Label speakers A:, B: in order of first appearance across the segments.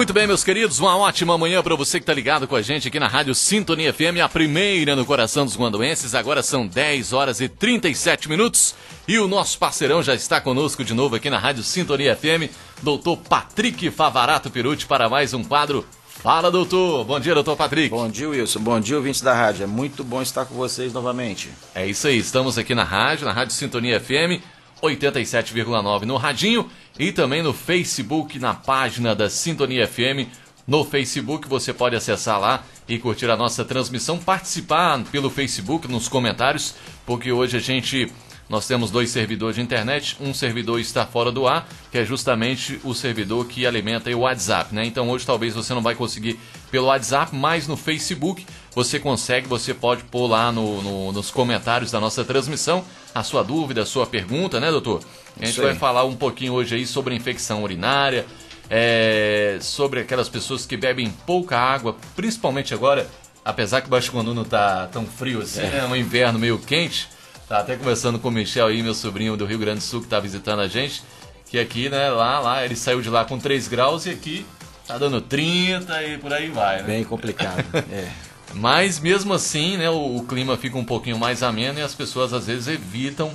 A: Muito bem, meus queridos, uma ótima manhã para você que está ligado com a gente aqui na Rádio Sintonia FM, a primeira no coração dos guanduenses. Agora são 10 horas e 37 minutos e o nosso parceirão já está conosco de novo aqui na Rádio Sintonia FM, doutor Patrick Favarato Perucci, para mais um quadro Fala, doutor. Bom dia, doutor Patrick.
B: Bom dia, Wilson. Bom dia, ouvintes da rádio. É muito bom estar com vocês novamente.
A: É isso aí. Estamos aqui na rádio, na Rádio Sintonia FM, 87,9 no radinho e também no Facebook, na página da Sintonia FM. No Facebook você pode acessar lá e curtir a nossa transmissão, participar pelo Facebook nos comentários, porque hoje a gente nós temos dois servidores de internet, um servidor está fora do ar, que é justamente o servidor que alimenta o WhatsApp, né? Então hoje talvez você não vai conseguir pelo WhatsApp, mas no Facebook você consegue, você pode pôr lá no, no, nos comentários da nossa transmissão a sua dúvida, a sua pergunta, né, doutor? A gente vai falar um pouquinho hoje aí sobre infecção urinária, é, sobre aquelas pessoas que bebem pouca água, principalmente agora, apesar que o Baixo Guandu não tá tão frio assim, é. é um inverno meio quente Tá até conversando com o Michel aí, meu sobrinho do Rio Grande do Sul, que tá visitando a gente. Que aqui, né, lá, lá, ele saiu de lá com 3 graus e aqui tá dando 30 e por aí vai, né?
B: Bem complicado, é.
A: Mas mesmo assim, né, o, o, clima fica um pouquinho mais ameno e as pessoas às vezes evitam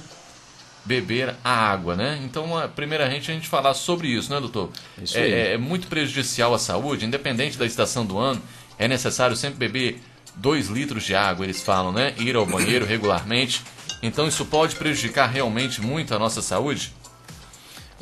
A: beber a água, né? Então, primeiramente a gente falar sobre isso, né, doutor? Isso é, é, é muito prejudicial à saúde, independente da estação do ano. É necessário sempre beber 2 litros de água, eles falam, né? Ir ao banheiro regularmente. Então isso pode prejudicar realmente muito a nossa saúde?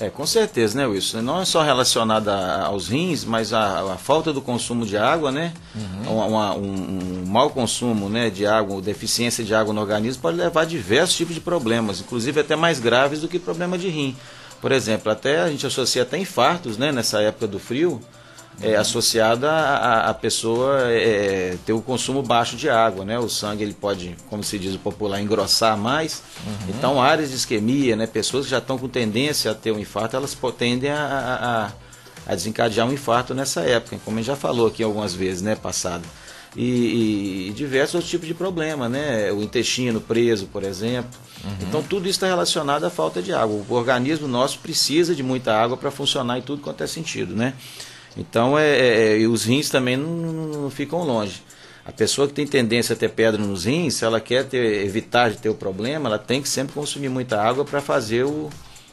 B: É, com certeza, né, Wilson? Não é só relacionado aos rins, mas a, a, falta do consumo de água, né? Uhum. Uma, um, um mau consumo né, de água, deficiência de água no organismo pode levar a diversos tipos de problemas, inclusive até mais graves do que problema de rim. Por exemplo, até a gente associa até infartos, né, nessa época do frio, é, associada a, a pessoa é, ter o consumo baixo de água, né? O sangue ele pode, como se diz o popular, engrossar mais. Uhum. Então, áreas de isquemia, né? Pessoas que já estão com tendência a ter um infarto, elas tendem a, a, a desencadear um infarto nessa época, como a gente já falou aqui algumas vezes, né? Passado. E, e, diversos outros tipos de problema, né? O intestino preso, por exemplo. Uhum. Então tudo isso está relacionado à falta de água. O organismo nosso precisa de muita água para funcionar em tudo quanto é sentido, né? Então, é, é, e os rins também não, não, ficam longe. A pessoa que tem tendência a ter pedra nos rins, se ela quer ter, evitar de ter o problema, ela tem que sempre consumir muita água para fazer o,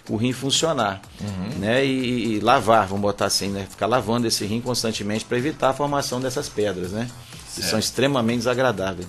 B: o rim funcionar. Uhum. Né? E, e, lavar, vamos botar assim, né? Ficar lavando esse rim constantemente para evitar a formação dessas pedras, né? Que são extremamente desagradáveis.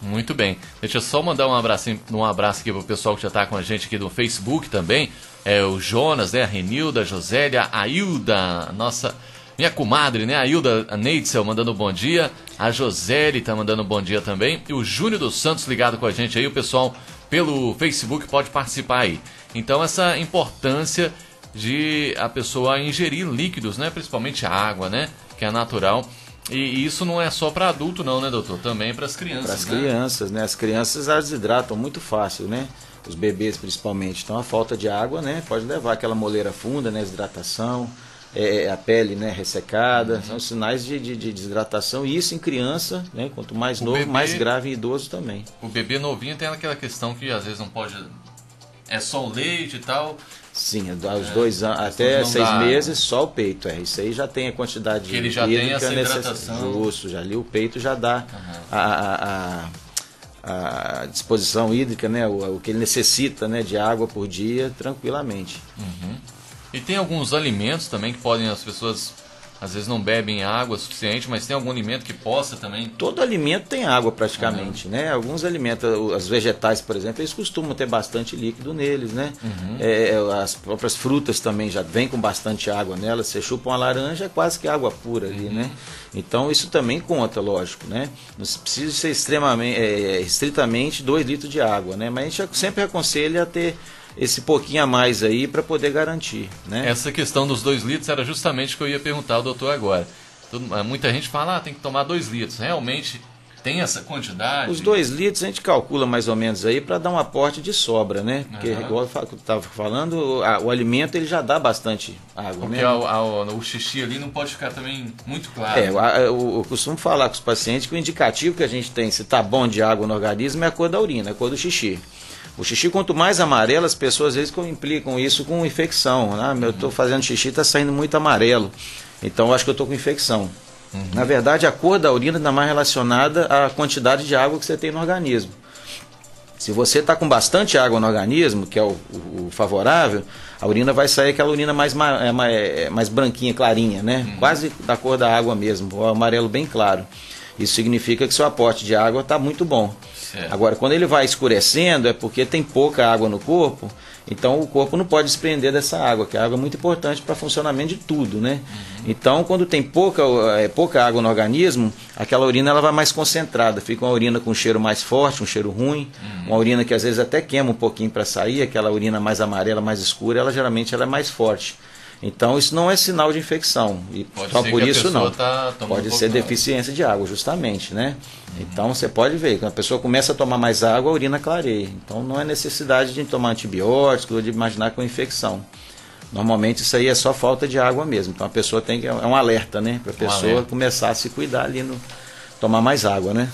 A: Muito bem. Deixa eu só mandar um abraço, um abraço aqui pro pessoal que já está com a gente aqui no Facebook também. É o Jonas, né? A Renilda, a Josélia, a Hilda, nossa minha comadre, né? A Hilda Neitzel mandando bom dia. A Josele tá mandando bom dia também. E o Júnior dos Santos ligado com a gente aí. O pessoal pelo Facebook pode participar aí. Então, essa importância de a pessoa ingerir líquidos, né? Principalmente água, né? Que é natural. E isso não é só para adulto, não, né, doutor? Também para as crianças. Para
B: as né? crianças, né? As crianças elas desidratam muito fácil, né? Os bebês principalmente. Então a falta de água, né? Pode levar aquela moleira funda, né? Desidratação é, a pele né, ressecada, uhum. são sinais de, de, de, desidratação, e isso em criança, né, quanto mais o novo, bebê, mais grave em idoso também.
A: O bebê novinho tem aquela questão que às vezes não pode. É só o leite e tal.
B: Sim, aos é, dois anos, até seis dá, meses, só o peito. É, isso aí já tem a quantidade
A: que ele já tem essa hidratação.
B: Justo, já ali o peito já dá uhum. a, a, a, a, disposição hídrica, né, o, o, que ele necessita né, de água por dia tranquilamente.
A: Uhum. E tem alguns alimentos também que podem as pessoas às vezes não bebem água suficiente, mas tem algum alimento que possa também?
B: Todo alimento tem água praticamente, uhum. né? Alguns alimentos, as vegetais, por exemplo, eles costumam ter bastante líquido neles, né? Uhum. É, as próprias frutas também já vêm com bastante água nelas. Você chupa uma laranja, é quase que água pura ali, uhum. né? Então isso também conta, lógico, né? Não precisa ser extremamente, é, estritamente 2 litros de água, né? Mas a gente sempre aconselha a ter esse pouquinho a mais aí para poder garantir. Né?
A: Essa questão dos dois litros era justamente o que eu ia perguntar ao doutor agora. Muita gente fala, ah, tem que tomar dois litros. Realmente tem essa quantidade?
B: Os dois litros a gente calcula mais ou menos aí para dar um aporte de sobra, né? Porque, uhum. igual eu estava falando, a, o alimento ele já dá bastante água,
A: Porque
B: né?
A: a, a, o xixi ali não pode ficar também muito claro.
B: É, eu, eu, costumo falar com os pacientes que o indicativo que a gente tem se está bom de água no organismo é a cor da urina, a cor do xixi. O xixi, quanto mais amarelo, as pessoas às vezes implicam isso com infecção. Né? Eu estou fazendo xixi, está saindo muito amarelo. Então eu acho que eu estou com infecção. Uhum. Na verdade, a cor da urina está mais relacionada à quantidade de água que você tem no organismo. Se você está com bastante água no organismo, que é o, o, o, favorável, a urina vai sair aquela urina mais, é, mais, é, mais branquinha, clarinha, né? Uhum. Quase da cor da água mesmo, o amarelo bem claro. Isso significa que seu aporte de água está muito bom. Certo. Agora, quando ele vai escurecendo, é porque tem pouca água no corpo então o corpo não pode desprender dessa água, que a água é muito importante para o funcionamento de tudo, né? Uhum. Então quando tem pouca, é, pouca água no organismo, aquela urina ela vai mais concentrada, fica uma urina com um cheiro mais forte, um cheiro ruim, uhum. uma urina que às vezes até queima um pouquinho para sair, aquela urina mais amarela, mais escura, ela geralmente ela é mais forte. Então isso não é sinal de infecção. E pode só por isso não. Tá pode um ser deficiência de água, justamente, né? Uhum. Então você pode ver, quando a pessoa começa a tomar mais água, a urina clareia. Então não é necessidade de tomar antibióticos ou de imaginar com infecção. Normalmente isso aí é só falta de água mesmo. Então a pessoa tem que. É um alerta, né? Para a pessoa um começar a se cuidar ali no. tomar mais água, né?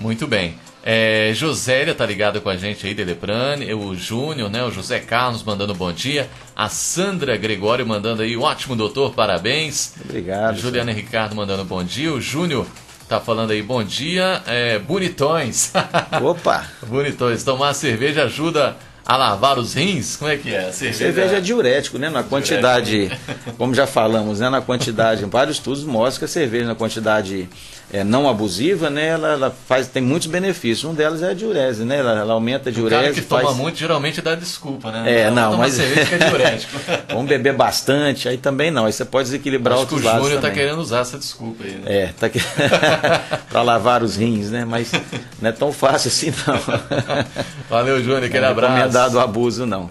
A: Muito bem. É, Josélia tá ligada com a gente aí, Deleprane, o Júnior, né? O José Carlos mandando bom dia. A Sandra Gregório mandando aí, ótimo doutor, parabéns.
B: Obrigado.
A: Juliana senhor. Ricardo mandando bom dia. O Júnior tá falando aí, bom dia. É, bonitões.
B: Opa!
A: bonitões. Tomar cerveja ajuda a lavar os rins? Como é que é?
B: Cerveja, cerveja é diurético, né? Na quantidade, como já falamos, né? Na quantidade, vários estudos mostram que a cerveja na quantidade é, não abusiva, né, ela, ela, faz, tem muitos benefícios. Um deles é a diurese, né? Ela, ela aumenta a diurese. O cara
A: que
B: faz...
A: toma muito geralmente dá desculpa, né?
B: É, não, não mas
A: é diurético.
B: Vamos beber bastante, aí também não. Aí você pode desequilibrar Acho outros lados.
A: O Júnior
B: está
A: querendo usar essa desculpa aí, né?
B: É, tá que... para lavar os rins, né? Mas não é tão fácil assim, não.
A: Valeu, Júnior, aquele abraço.
B: Não é dado abuso, não.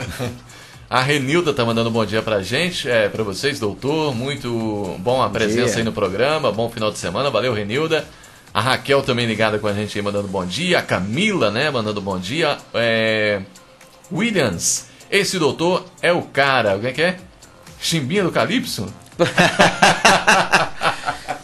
A: A Renilda tá mandando um bom dia pra gente, é, pra vocês, doutor. Muito bom a presença aí no programa. Bom final de semana. Valeu, Renilda. A Raquel também ligada com a gente aí, mandando bom dia. A Camila, né, mandando bom dia. É... Williams, esse doutor é o cara. O que é que é? Chimbinha do Calypso?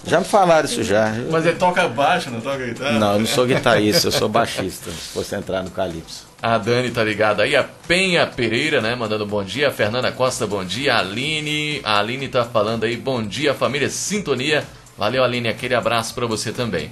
B: já me falaram isso já.
A: Mas ele toca baixo, não toca guitarra?
B: Não, eu não sou guitarrista, eu sou baixista. Se fosse entrar no Calypso.
A: A Dani tá ligada aí, a Penha Pereira, né, mandando bom dia. A Fernanda Costa, bom dia. A Aline, a Aline tá falando aí, bom dia, família Sintonia. Valeu, Aline, aquele abraço para você também.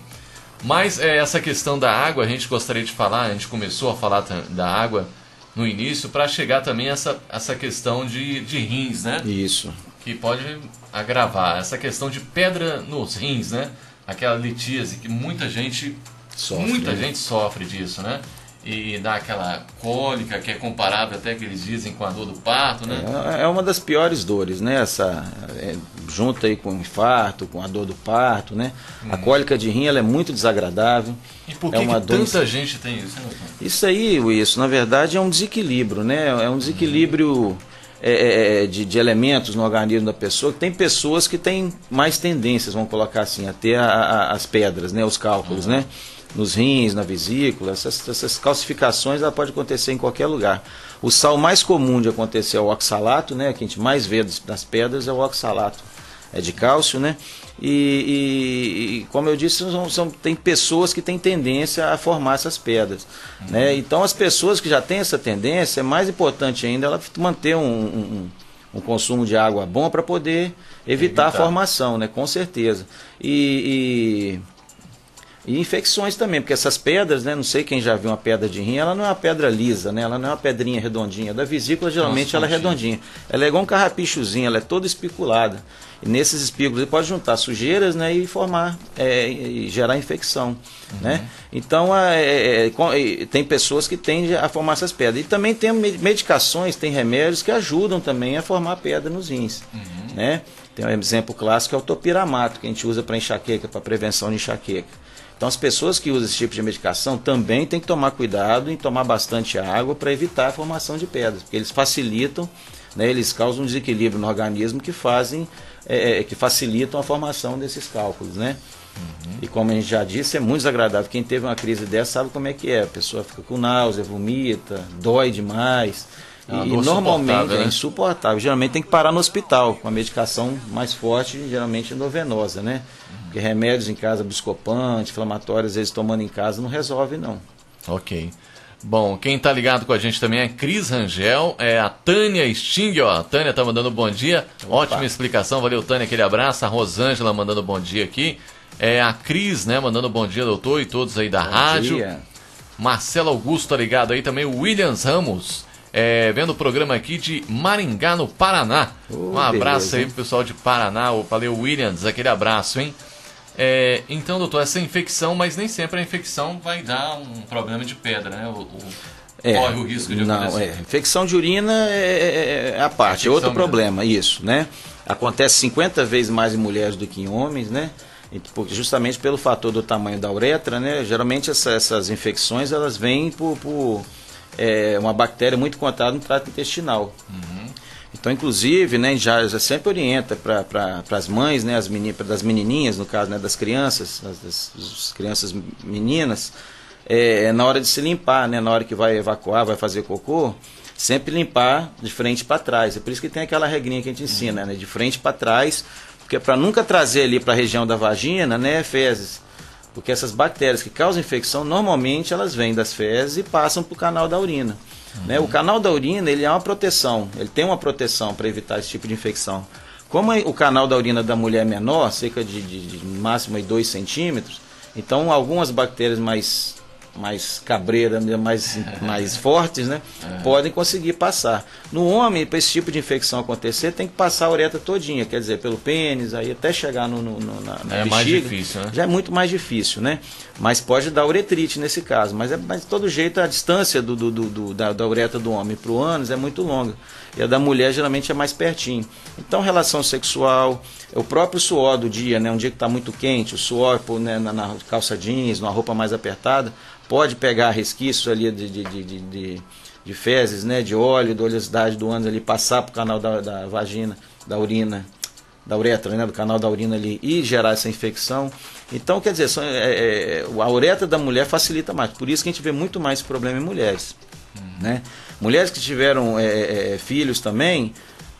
A: Mas é, essa questão da água, a gente gostaria de falar, a gente começou a falar da água no início, para chegar também essa, essa questão de, de rins, né?
B: Isso.
A: Que pode agravar. Essa questão de pedra nos rins, né? Aquela litíase que muita gente, sofre, muita né? gente sofre disso, né? e dá aquela cólica que é comparável até que eles dizem com a dor do parto, né?
B: É, é uma das piores dores, né? Essa é, junto aí com o infarto, com a dor do parto, né? Hum. A cólica de rim ela é muito desagradável.
A: E por que, é uma que doença... tanta gente tem isso? Né?
B: Isso aí, isso na verdade é um desequilíbrio, né? É um desequilíbrio é, é, é, de, de, elementos no organismo da pessoa. Tem pessoas que têm mais tendências, vamos colocar assim, a ter a, a, as pedras, né? Os cálculos, uhum. né? nos rins, na vesícula, essas, essas calcificações ela pode acontecer em qualquer lugar. O sal mais comum de acontecer é o oxalato, né, que a gente mais vê das pedras é o oxalato é de cálcio, né? E, e, como eu disse, são, são, tem pessoas que têm tendência a formar essas pedras. Uhum. Né? Então, as pessoas que já têm essa tendência, é mais importante ainda ela manter um, um, um consumo de água bom para poder evitar, evitar, a formação, né? com certeza. E, e e infecções também, porque essas pedras, né, não sei quem já viu uma pedra de rim, ela não é uma pedra lisa, né, ela não é uma pedrinha redondinha. Da vesícula, geralmente, Nossa, ela é redondinha. Ela é igual um carrapichozinho, ela é toda espiculada. E nesses espículos ele pode juntar sujeiras né, e formar, é, e gerar infecção. Uhum. Né? Então, é, é, é tem pessoas que tendem a formar essas pedras. E também tem medicações, tem remédios que ajudam também a formar pedra nos rins. Uhum. Né? Tem um exemplo clássico, é o topiramato, que a gente usa para enxaqueca, para prevenção de enxaqueca. Então as pessoas que usam esse tipo de medicação também têm que tomar cuidado em tomar bastante água para evitar a formação de pedras, porque eles facilitam, né, eles causam um desequilíbrio no organismo que fazem, é, é, que facilitam a formação desses cálculos, né? Uhum. E como a gente já disse, é muito desagradável. Quem teve uma crise dessa sabe como é que é. A pessoa fica com náusea, vomita, dói demais. É e, e normalmente é né? insuportável. Geralmente tem que parar no hospital com a medicação mais forte, geralmente endovenosa, né? Porque remédios em casa, biscopante, inflamatórios, às vezes tomando em casa, não resolve não.
A: Ok. Bom, quem tá ligado com a gente também é Cris Rangel, é a Tânia Sting, ó. A Tânia tá mandando bom dia. Opa. Ótima explicação, valeu, Tânia, aquele abraço. A Rosângela mandando bom dia aqui. É a Cris, né, mandando bom dia, doutor, e todos aí da bom rádio. Dia. Marcelo Augusto tá ligado aí também, o Williams Ramos. É, vendo o programa aqui de Maringá, no Paraná. Oh, um abraço beleza, aí pro pessoal de Paraná, Valeu Williams, aquele abraço, hein? É, então, doutor, essa infecção, mas nem sempre a infecção vai dar um problema de pedra, né? O, o,
B: é, corre o risco de não, acontecer. É, infecção de urina é, é, é a parte, é outro mesmo. problema, isso, né? Acontece 50 vezes mais em mulheres do que em homens, né? Justamente pelo fator do tamanho da uretra, né? Geralmente essa, essas infecções elas vêm por, por é, uma bactéria muito encontrada no trato intestinal. Uhum. Então, inclusive, né, já, já sempre orienta para pra, as mães, né, as meni, das menininhas, no caso, né, das crianças, das, crianças meninas, é, é, na hora de se limpar, né, na hora que vai evacuar, vai fazer cocô, sempre limpar de frente para trás. É por isso que tem aquela regrinha que a gente ensina, né, de frente para trás, porque é para nunca trazer ali para a região da vagina, né, fezes. Porque essas bactérias que causam infecção, normalmente elas vêm das fezes e passam para o canal da urina. Uhum. Né? O canal da urina ele é uma proteção, ele tem uma proteção para evitar esse tipo de infecção. Como o canal da urina da mulher é menor, cerca de, de, de máximo 2 centímetros, então algumas bactérias mais mais cabreiras, né, mais, mais fortes, né? É. Podem conseguir passar. No homem, para esse tipo de infecção acontecer, tem que passar a uretra todinha, quer dizer, pelo pênis, aí até chegar no, no, no na, na é bexiga, mais difícil, né? Já é muito mais difícil, né? Mas pode dar uretrite nesse caso. Mas, é, mas de todo jeito, a distância do, do, do da, da uretra do homem para o ânus é muito longa. E a da mulher geralmente é mais pertinho. Então, relação sexual, o próprio suor do dia, né? Um dia que está muito quente, o suor né, na, na calça jeans, numa roupa mais apertada, pode pegar resquícios ali de, de, de, de, de fezes, né, de óleo, da oleosidade do ânus ali, passar para o canal da, da vagina, da urina, da uretra, né, do canal da urina ali e gerar essa infecção. Então, quer dizer, são, é, é, a uretra da mulher facilita mais. Por isso que a gente vê muito mais esse problema em mulheres. Uhum. Né? Mulheres que tiveram é, é, é filhos também,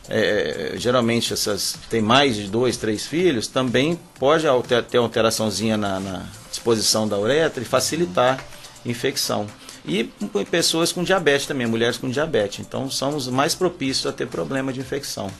B: é, geralmente essas tem mais de dois, três filhos, também pode alter, ter alteraçãozinha na, na disposição da uretra e facilitar infecção. E pessoas com diabetes também, mulheres com diabetes. Então, somos mais propícios a ter problema de infecção.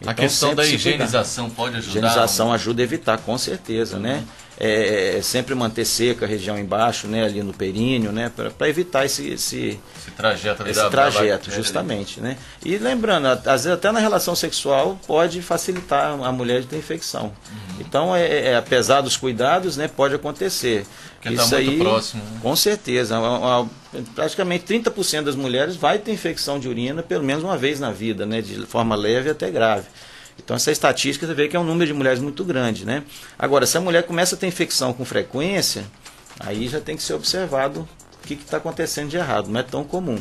A: Então, a questão da higienização pode ajudar?
B: Higienização ajuda a evitar, com certeza, uhum. né? É, é, sempre manter seca a região embaixo, né? Ali no períneo, né? Para evitar esse, esse,
A: esse trajeto,
B: esse da, trajeto da justamente, né? E lembrando, às vezes até na relação sexual pode facilitar a mulher de ter infecção. Uhum. Então, é, é, apesar dos cuidados, né? Pode acontecer.
A: Porque tá Isso tá muito aí, próximo. Né?
B: Com certeza. praticamente 30% das mulheres vai ter infecção de urina pelo menos uma vez na vida, né? De forma leve até grave. Então essa estatística você vê que é um número de mulheres muito grande, né? Agora, se a mulher começa a ter infecção com frequência, aí já tem que ser observado o que está acontecendo de errado, não é tão comum.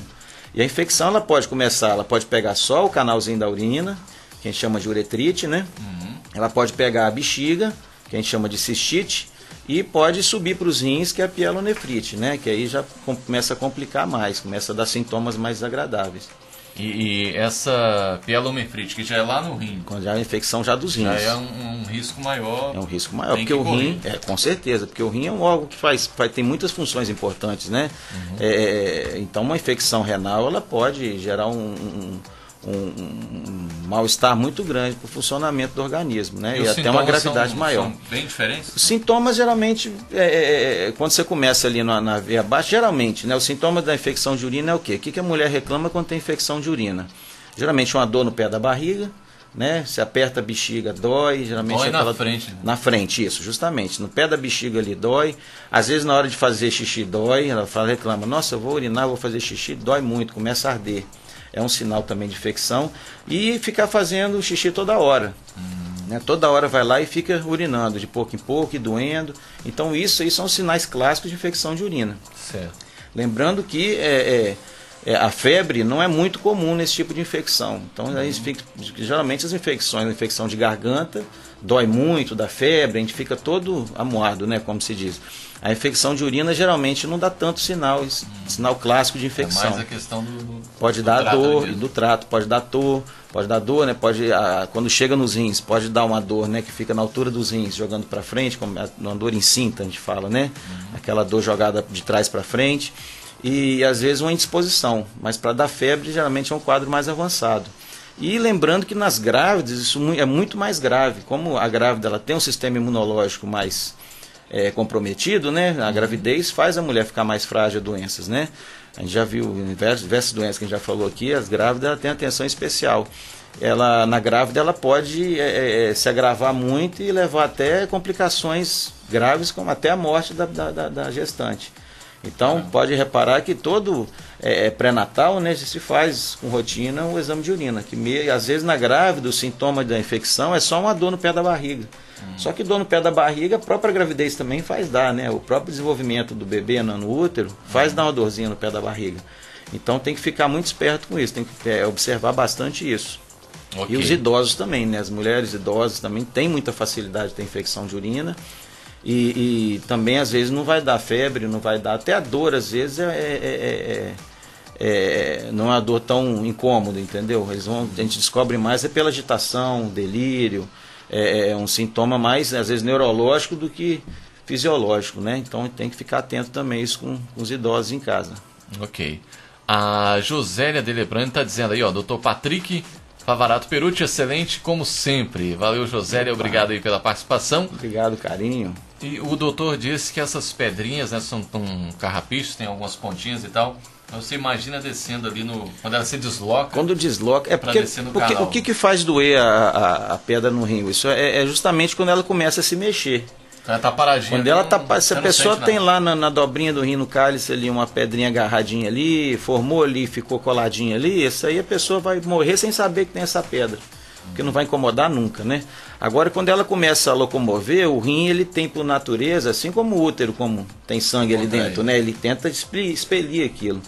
B: E a infecção ela pode começar, ela pode pegar só o canalzinho da urina, que a gente chama de uretrite, né? Uhum. Ela pode pegar a bexiga, que a gente chama de cistite, e pode subir para os rins, que é a pielonefrite, né? Que aí já começa a complicar mais, começa a dar sintomas mais desagradáveis.
A: E, e essa pielonefrite, que já é lá no rim.
B: Quando já é a infecção já dos rins. Já
A: é um, um risco maior.
B: É um risco maior, porque o rim, é, com certeza, porque o rim é um órgão que faz, faz tem muitas funções importantes, né? Uhum. É, então uma infecção renal ela pode gerar um, um um, um mal-estar muito grande para o funcionamento do organismo, né? E, e até uma gravidade
A: são,
B: maior.
A: São bem diferentes?
B: Os sintomas geralmente, é, é, é, quando você começa ali na, na veia baixa, geralmente, né? O sintoma da infecção de urina é o quê? O que, que a mulher reclama quando tem infecção de urina? Geralmente uma dor no pé da barriga, né? Se aperta a bexiga, dói. Geralmente
A: dói
B: é
A: aquela... na frente. Né?
B: Na frente, isso, justamente. No pé da bexiga ali dói. Às vezes na hora de fazer xixi dói. Ela fala, reclama, nossa, eu vou urinar, vou fazer xixi, dói muito, começa a arder é um sinal também de infecção. E ficar fazendo xixi toda hora. Hum. Né? Toda hora vai lá e fica urinando, de pouco em pouco e doendo. Então, isso aí são sinais clássicos de infecção de urina.
A: Certo.
B: Lembrando que é, é, é, a febre não é muito comum nesse tipo de infecção. Então, uhum. fica, geralmente as infecções, a infecção de garganta, dói muito da febre, a gente fica todo amuado, né, como se diz. A infecção de urina geralmente não dá tanto sinal, sinal clássico de infecção. É
A: mais a questão do, do
B: pode
A: do
B: dar dor do trato, pode dar dor, pode dar dor, né? Pode a, quando chega nos rins, pode dar uma dor, né, que fica na altura dos rins, jogando para frente, como uma dor em cinta, a gente fala, né? Uhum. Aquela dor jogada de trás para frente. E às vezes uma indisposição, mas para dar febre geralmente é um quadro mais avançado. E lembrando que nas grávidas isso é muito mais grave, como a grávida ela tem um sistema imunológico mais é, comprometido, né? A gravidez faz a mulher ficar mais frágil a doenças, né? A gente já viu diversas, diversas doenças que a gente já falou aqui, as grávidas têm atenção especial. Ela, na grávida ela pode é, é, se agravar muito e levar até complicações graves, como até a morte da, da, da gestante. Então, pode reparar que todo é, é, pré-natal né, se faz com rotina um exame de urina, que me, às vezes na grávida o sintoma da infecção é só uma dor no pé da barriga. Hum. Só que dor no pé da barriga, a própria gravidez também faz dar, né? O próprio desenvolvimento do bebê no útero faz hum. dar uma dorzinha no pé da barriga. Então tem que ficar muito esperto com isso, tem que é, observar bastante isso. Okay. E os idosos também, né? As mulheres idosas também têm muita facilidade de ter infecção de urina. E, e, também às vezes não vai dar febre, não vai dar. Até a dor às vezes é, é, é, não é uma dor tão incômoda, entendeu? Eles vão, a gente descobre mais é pela agitação, delírio, é, um sintoma mais às vezes neurológico do que fisiológico, né? Então tem que ficar atento também isso com, com os idosos em casa.
A: Ok. A Josélia Delebrando está dizendo aí, ó, doutor Patrick Favarato Perucci, excelente como sempre. Valeu, Josélia, obrigado aí pela participação.
B: Obrigado, carinho.
A: E o doutor disse que essas pedrinhas, né, são um carrapichos, tem algumas pontinhas e tal. Então você imagina descendo ali no. Quando ela se desloca.
B: Quando desloca. É porque, porque o que, que faz doer a, a, a pedra no rim? Isso é, é justamente quando ela começa a se mexer.
A: Ela tá paradinha.
B: Quando ela tá, se a pessoa tem lá na, na, dobrinha do rim no cálice ali uma pedrinha agarradinha ali, formou ali, ficou coladinha ali, isso aí a pessoa vai morrer sem saber que tem essa pedra. Porque não vai incomodar nunca, né? Agora, quando ela começa a locomover, o rim ele tem por natureza, assim como o útero, como tem sangue ali dentro, né? Ele tenta expelir aquilo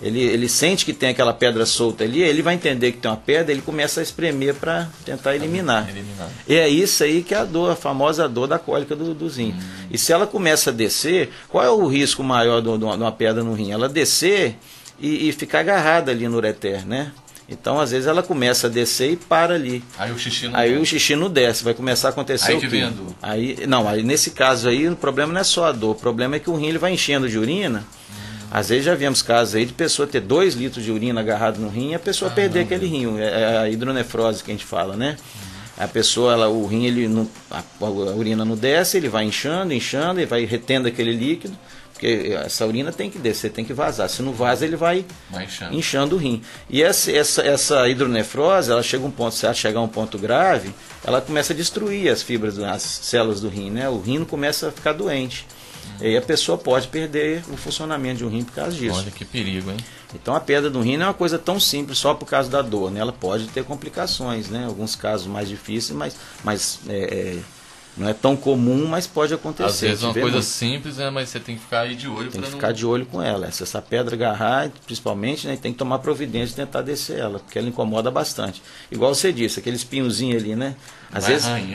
B: ele, ele sente que tem aquela pedra solta ali, ele vai entender que tem uma pedra, ele começa a espremer para tentar eliminar. eliminar. E é isso aí que é a dor, a famosa dor da cólica do, do rim. Hum. E se ela começa a descer, qual é o risco maior de uma pedra no rim? Ela descer e, e ficar agarrada ali no ureter, né? Então, às vezes, ela começa a descer e para ali.
A: Aí o xixi não
B: Aí desce. o xixi não desce, vai começar a acontecer
A: aí
B: o quê? Aí, não, aí nesse caso aí, o problema não é só a dor, o problema é que o rim ele vai enchendo de urina às vezes já vimos casos aí de pessoa ter dois litros de urina agarrado no rim e a pessoa ah, perder não, aquele rim. É, é a hidronefrose que a gente fala, né? Uhum. A pessoa, ela, o rim, ele não, a, a, urina não desce, ele vai inchando, inchando, e vai retendo aquele líquido, porque essa urina tem que descer, tem que vazar. Se não vaza, ele vai, vai inchando. inchando. o rim. E essa, essa, essa hidronefrose, ela chega a um ponto, se ela chegar a um ponto grave, ela começa a destruir as fibras, as células do rim, né? O rim começa a ficar doente. E a pessoa pode perder o funcionamento de um rim por causa disso.
A: Olha que perigo, hein?
B: Então a perda do rim não é uma coisa tão simples só por causa da dor, né? Ela pode ter complicações, né? Alguns casos mais difíceis, mas, mas é, é, não é tão comum, mas pode acontecer. Às
A: vezes é uma coisa muito. simples, né? Mas você tem que ficar aí de olho.
B: Tem que
A: não...
B: ficar de olho com ela. Se essa pedra agarrar, principalmente, né? Tem que tomar providência e tentar descer ela, porque ela incomoda bastante. Igual você disse, aquele espinhozinho ali, né? Às vai vezes
A: ali,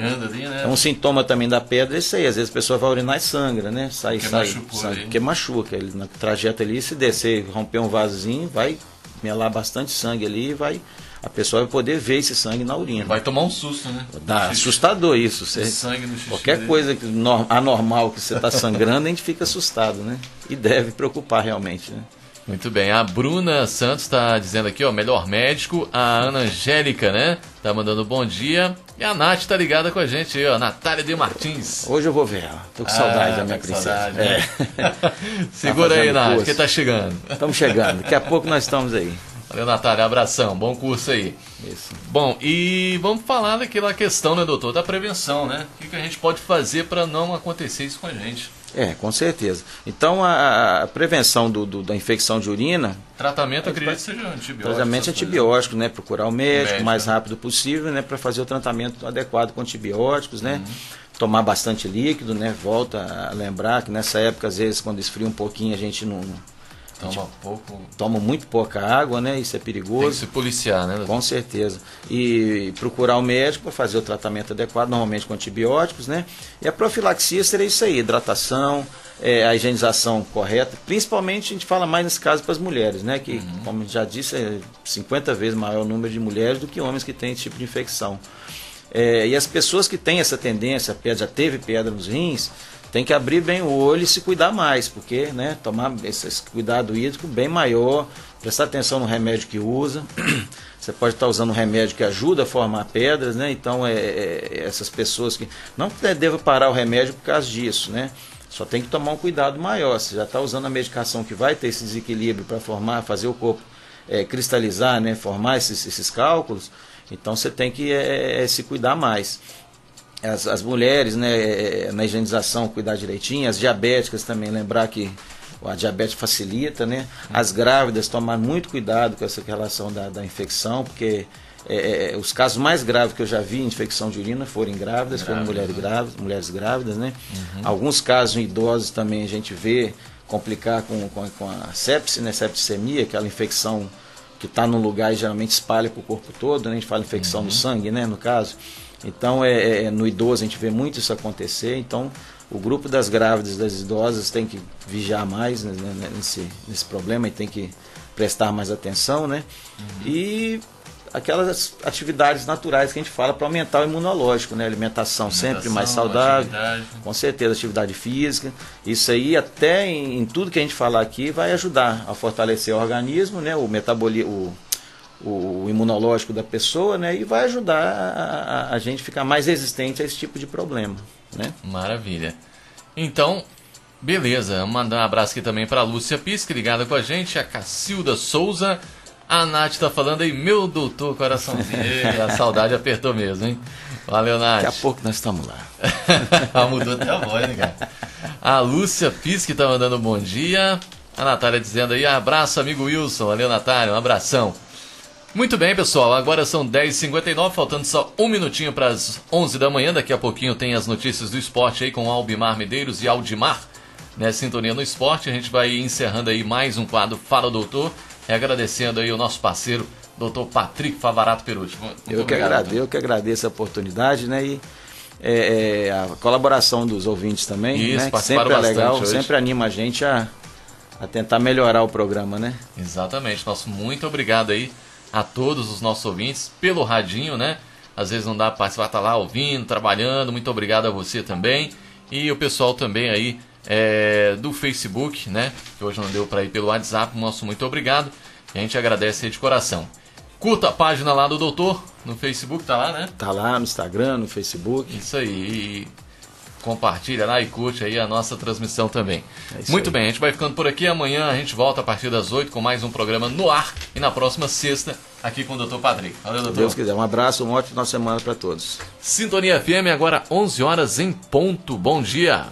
A: né?
B: é um sintoma também da pedra, isso aí. Às vezes a pessoa vai urinar e sangra, né? Sai, porque sai, sai porque machuca. Ele, no trajeto ali, se descer, romper um vasozinho, vai melar bastante sangue ali e vai a pessoa vai poder ver esse sangue na urina.
A: Vai tomar um susto, né?
B: Dá assustador isso. Você, sangue no xixi qualquer dele. coisa que, anormal que você está sangrando, a gente fica assustado, né? E deve preocupar realmente, né?
A: Muito bem, a Bruna Santos está dizendo aqui, ó, melhor médico, a Ana Angélica, né? Tá mandando bom dia. E a Nath tá ligada com a gente aí, ó, Natália de Martins.
B: Hoje eu vou ver ela. Tô com ah, saudade da minha princesa. Saudade, né?
A: é. Segura tá aí, Nath, que tá chegando.
B: Estamos chegando, daqui a pouco nós estamos aí.
A: Valeu, Natália. Abração. Bom curso aí. Isso. Bom, e vamos falar daquela questão, né, doutor, da prevenção, né? O que, a gente pode fazer para não acontecer isso com a gente?
B: É, com certeza. Então, a, a prevenção do, do, da infecção de urina.
A: Tratamento, é, acredito que seja antibiótico.
B: Tratamento antibiótico, né? Procurar o médico o mais né? rápido possível, né? Para fazer o tratamento adequado com antibióticos, né? Uhum. Tomar bastante líquido, né? Volta a lembrar que nessa época, às vezes, quando esfria um pouquinho, a gente não
A: Toma pouco.
B: Toma muito pouca água, né? Isso é perigoso. Tem que
A: se policiar, né?
B: Com certeza. E procurar o médico para fazer o tratamento adequado, normalmente com antibióticos, né? E a profilaxia seria isso aí, hidratação, é, a higienização correta. Principalmente a gente fala mais nesse caso para as mulheres, né? Que, uhum. como já disse, é 50 vezes maior o número de mulheres do que homens que têm esse tipo de infecção. É, e as pessoas que têm essa tendência, já teve pedra nos rins, tem que abrir bem o olho e se cuidar mais, porque né, tomar esse, esse cuidado hídrico bem maior, prestar atenção no remédio que usa. Você pode estar usando um remédio que ajuda a formar pedras, né? Então, é, é, essas pessoas que. Não que deva parar o remédio por causa disso, né? Só tem que tomar um cuidado maior. Você já está usando a medicação que vai ter esse desequilíbrio para formar, fazer o corpo é, cristalizar, né? Formar esses, esses cálculos. Então, você tem que é, é se cuidar mais as, as mulheres, né, é, é, na higienização, cuidar direitinho, as diabéticas também, lembrar que a diabetes facilita, né? As grávidas tomar muito cuidado com essa relação da, da infecção, porque é, é, os casos mais graves que eu já vi em infecção de urina foram em grávidas, foram mulheres né? grávidas, mulheres grávidas, né? Uhum. Alguns casos em idosos também a gente vê complicar com, com, com a sepse, né? Septicemia, aquela infecção que está num lugar e geralmente espalha para o corpo todo, né? A gente fala infecção uhum. no sangue, né? No caso. Então, é, é, é, no idoso a gente vê muito isso acontecer. Então, o grupo das grávidas das idosas tem que vigiar mais né, né, nesse, nesse problema e tem que prestar mais atenção, né? Uhum. E aquelas atividades naturais que a gente fala para aumentar o imunológico, né? Alimentação, Alimentação sempre mais saudável, atividade. com certeza atividade física. Isso aí até em, em, tudo que a gente falar aqui vai ajudar a fortalecer o organismo, né? O metabolismo, o, imunológico da pessoa, né? E vai ajudar a, a, gente ficar mais resistente a esse tipo de problema, né?
A: Maravilha. Então, beleza. Mandar um abraço aqui também para a Lúcia Pisque, ligada com a gente, a Cacilda Souza. A Nath tá falando aí, meu doutor coraçãozinho. a saudade apertou mesmo, hein? Valeu, Nath.
B: Daqui a pouco nós estamos lá.
A: Mudou até a voz, né, cara? A Lúcia Pisque tá mandando um bom dia. A Natália dizendo aí, abraço, amigo Wilson. Valeu, Natália, um abração. Muito bem, pessoal. Agora são 10h59, faltando só um minutinho para as 11 da manhã. Daqui a pouquinho tem as notícias do esporte aí com Albimar Medeiros e Aldimar, né? Sintonia no esporte. A gente vai encerrando aí mais um quadro Fala Doutor. E agradecendo aí o nosso parceiro, doutor Patrick Favarato Perucci.
B: eu, que agradeço, eu que agradeço a oportunidade, né? E é, é, a colaboração dos ouvintes também, Isso, né? Que sempre é legal, hoje. sempre anima a gente a, a tentar melhorar o programa, né?
A: Exatamente. Nosso muito obrigado aí a todos os nossos ouvintes pelo radinho, né? Às vezes não dá para participar, tá lá ouvindo, trabalhando. Muito obrigado a você também. E o pessoal também aí é, do Facebook, né? Que hoje não deu para ir pelo WhatsApp. Nosso muito obrigado. E a gente agradece aí de coração. Curta a página lá do doutor no Facebook, tá lá, né?
B: Tá lá no Instagram, no Facebook.
A: Isso aí compartilha lá e curte aí a nossa transmissão também. É Muito aí. bem, a gente vai ficando por aqui. Amanhã a gente volta a partir das 8 com mais um programa no ar. E na próxima sexta, aqui com o Dr. Padre.
B: Valeu, doutor. Deus quiser. Um abraço, uma ótima semana para todos.
A: Sintonia FM, agora 11 horas em ponto. Bom dia.